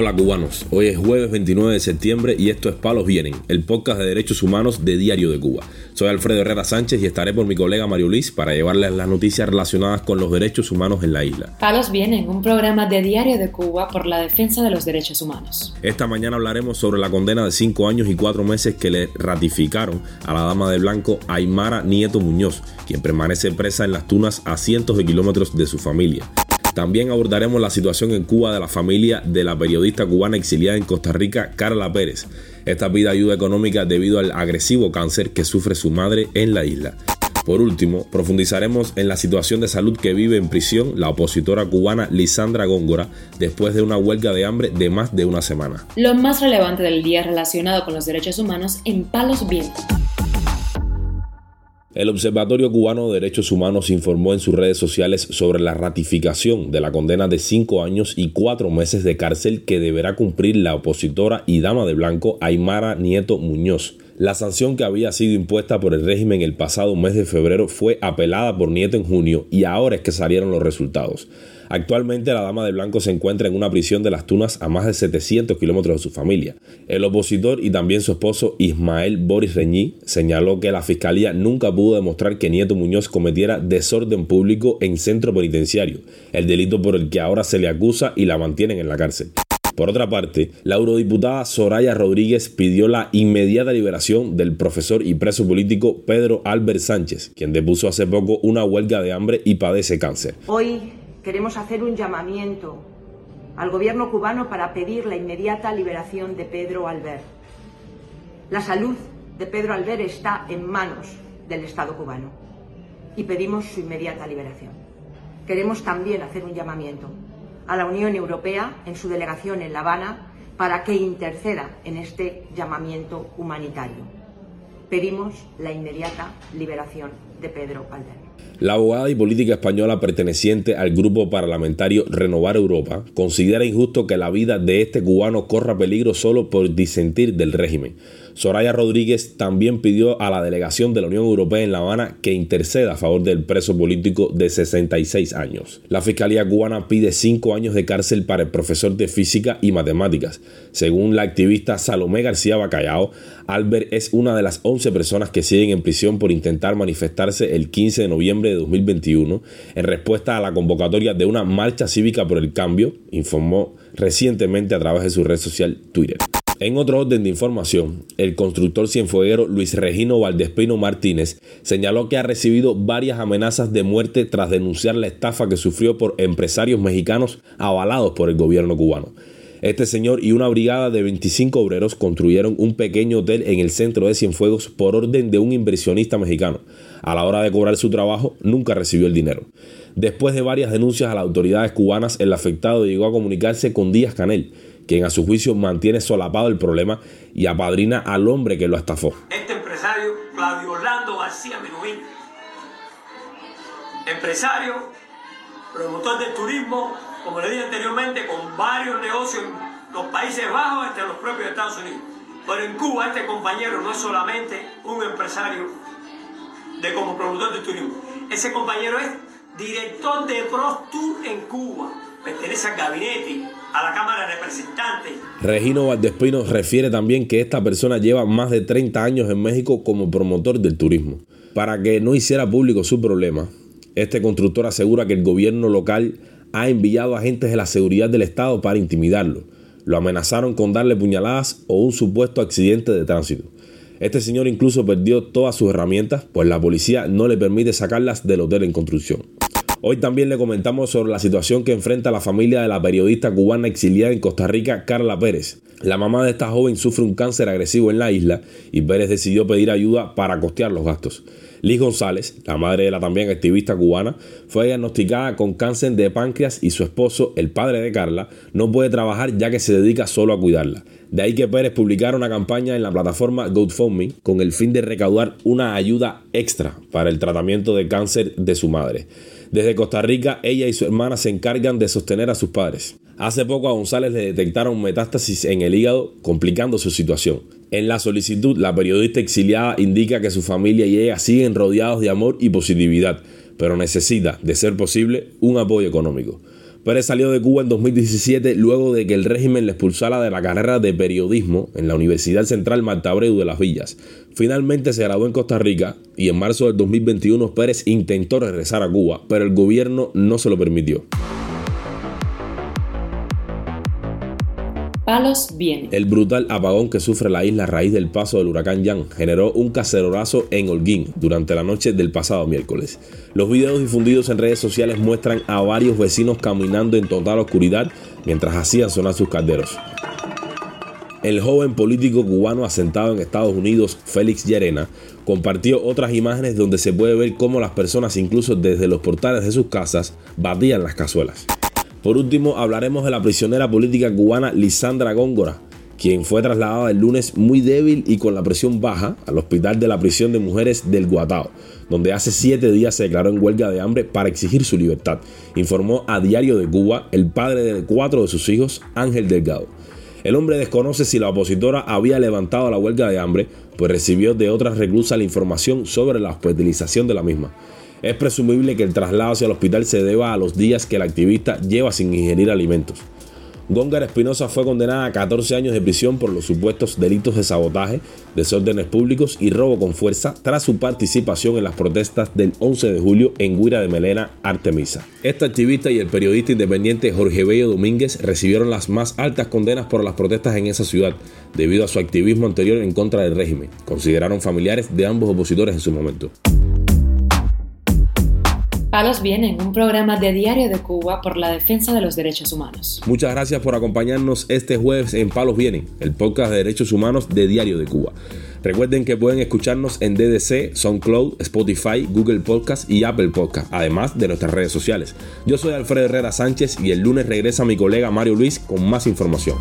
Hola cubanos, hoy es jueves 29 de septiembre y esto es Palos Vienen, el podcast de derechos humanos de Diario de Cuba. Soy Alfredo Herrera Sánchez y estaré por mi colega Mario Luis para llevarles las noticias relacionadas con los derechos humanos en la isla. Palos Vienen, un programa de Diario de Cuba por la defensa de los derechos humanos. Esta mañana hablaremos sobre la condena de 5 años y 4 meses que le ratificaron a la dama de blanco Aymara Nieto Muñoz, quien permanece presa en las tunas a cientos de kilómetros de su familia. También abordaremos la situación en Cuba de la familia de la periodista cubana exiliada en Costa Rica, Carla Pérez. Esta pide ayuda económica debido al agresivo cáncer que sufre su madre en la isla. Por último, profundizaremos en la situación de salud que vive en prisión la opositora cubana Lisandra Góngora después de una huelga de hambre de más de una semana. Lo más relevante del día relacionado con los derechos humanos en Palos Vientos. El Observatorio Cubano de Derechos Humanos informó en sus redes sociales sobre la ratificación de la condena de cinco años y cuatro meses de cárcel que deberá cumplir la opositora y dama de blanco Aymara Nieto Muñoz. La sanción que había sido impuesta por el régimen el pasado mes de febrero fue apelada por Nieto en junio y ahora es que salieron los resultados. Actualmente la dama de blanco se encuentra en una prisión de las Tunas a más de 700 kilómetros de su familia. El opositor y también su esposo Ismael Boris Reñí señaló que la fiscalía nunca pudo demostrar que Nieto Muñoz cometiera desorden público en centro penitenciario, el delito por el que ahora se le acusa y la mantienen en la cárcel. Por otra parte, la eurodiputada Soraya Rodríguez pidió la inmediata liberación del profesor y preso político Pedro Albert Sánchez, quien depuso hace poco una huelga de hambre y padece cáncer. Hoy queremos hacer un llamamiento al gobierno cubano para pedir la inmediata liberación de Pedro Albert. La salud de Pedro Albert está en manos del Estado cubano y pedimos su inmediata liberación. Queremos también hacer un llamamiento a la Unión Europea en su delegación en La Habana para que interceda en este llamamiento humanitario. Pedimos la inmediata liberación de Pedro Albert. La abogada y política española perteneciente al grupo parlamentario Renovar Europa considera injusto que la vida de este cubano corra peligro solo por disentir del régimen. Soraya Rodríguez también pidió a la delegación de la Unión Europea en La Habana que interceda a favor del preso político de 66 años. La Fiscalía cubana pide 5 años de cárcel para el profesor de física y matemáticas. Según la activista Salomé García Bacallao, Albert es una de las 11 personas que siguen en prisión por intentar manifestarse el 15 de noviembre de 2021 en respuesta a la convocatoria de una marcha cívica por el cambio, informó recientemente a través de su red social Twitter. En otro orden de información, el constructor cienfueguero Luis Regino Valdespino Martínez señaló que ha recibido varias amenazas de muerte tras denunciar la estafa que sufrió por empresarios mexicanos avalados por el gobierno cubano. Este señor y una brigada de 25 obreros construyeron un pequeño hotel en el centro de Cienfuegos por orden de un inversionista mexicano. A la hora de cobrar su trabajo, nunca recibió el dinero. Después de varias denuncias a las autoridades cubanas, el afectado llegó a comunicarse con Díaz Canel, quien a su juicio mantiene solapado el problema y apadrina al hombre que lo estafó. Este empresario, Claudio Orlando García Menuín, empresario, promotor del turismo, como le dije anteriormente, con varios negocios en los Países Bajos, entre los propios Estados Unidos. Pero en Cuba este compañero no es solamente un empresario de como promotor de turismo. Ese compañero es director de Tour en Cuba. Pertenece al gabinete a la Cámara de Representantes. Regino Valdespino refiere también que esta persona lleva más de 30 años en México como promotor del turismo. Para que no hiciera público su problema, este constructor asegura que el gobierno local ha enviado agentes de la seguridad del Estado para intimidarlo. Lo amenazaron con darle puñaladas o un supuesto accidente de tránsito. Este señor incluso perdió todas sus herramientas, pues la policía no le permite sacarlas del hotel en construcción. Hoy también le comentamos sobre la situación que enfrenta la familia de la periodista cubana exiliada en Costa Rica, Carla Pérez. La mamá de esta joven sufre un cáncer agresivo en la isla y Pérez decidió pedir ayuda para costear los gastos. Liz González, la madre de la también activista cubana, fue diagnosticada con cáncer de páncreas y su esposo, el padre de Carla, no puede trabajar ya que se dedica solo a cuidarla. De ahí que Pérez publicara una campaña en la plataforma GoFundMe con el fin de recaudar una ayuda extra para el tratamiento de cáncer de su madre. Desde Costa Rica, ella y su hermana se encargan de sostener a sus padres. Hace poco a González le detectaron metástasis en el hígado, complicando su situación. En la solicitud, la periodista exiliada indica que su familia y ella siguen rodeados de amor y positividad, pero necesita, de ser posible, un apoyo económico. Pérez salió de Cuba en 2017 luego de que el régimen le expulsara de la carrera de periodismo en la Universidad Central Marta Abreu de las Villas. Finalmente se graduó en Costa Rica y en marzo del 2021 Pérez intentó regresar a Cuba, pero el gobierno no se lo permitió. El brutal apagón que sufre la isla a raíz del paso del huracán Jan generó un cacerolazo en Holguín durante la noche del pasado miércoles. Los videos difundidos en redes sociales muestran a varios vecinos caminando en total oscuridad mientras hacían sonar sus calderos. El joven político cubano asentado en Estados Unidos, Félix Llerena, compartió otras imágenes donde se puede ver cómo las personas, incluso desde los portales de sus casas, batían las cazuelas. Por último, hablaremos de la prisionera política cubana Lisandra Góngora, quien fue trasladada el lunes muy débil y con la presión baja al hospital de la prisión de mujeres del Guatao, donde hace siete días se declaró en huelga de hambre para exigir su libertad, informó a Diario de Cuba el padre de cuatro de sus hijos, Ángel Delgado. El hombre desconoce si la opositora había levantado la huelga de hambre, pues recibió de otras reclusas la información sobre la hospitalización de la misma. Es presumible que el traslado hacia el hospital se deba a los días que el activista lleva sin ingerir alimentos. Góngara Espinosa fue condenada a 14 años de prisión por los supuestos delitos de sabotaje, desórdenes públicos y robo con fuerza tras su participación en las protestas del 11 de julio en Guira de Melena, Artemisa. Esta activista y el periodista independiente Jorge Bello Domínguez recibieron las más altas condenas por las protestas en esa ciudad, debido a su activismo anterior en contra del régimen, consideraron familiares de ambos opositores en su momento. Palos Vienen, un programa de Diario de Cuba por la defensa de los derechos humanos. Muchas gracias por acompañarnos este jueves en Palos Vienen, el podcast de derechos humanos de Diario de Cuba. Recuerden que pueden escucharnos en DDC, SoundCloud, Spotify, Google Podcast y Apple Podcast, además de nuestras redes sociales. Yo soy Alfredo Herrera Sánchez y el lunes regresa mi colega Mario Luis con más información.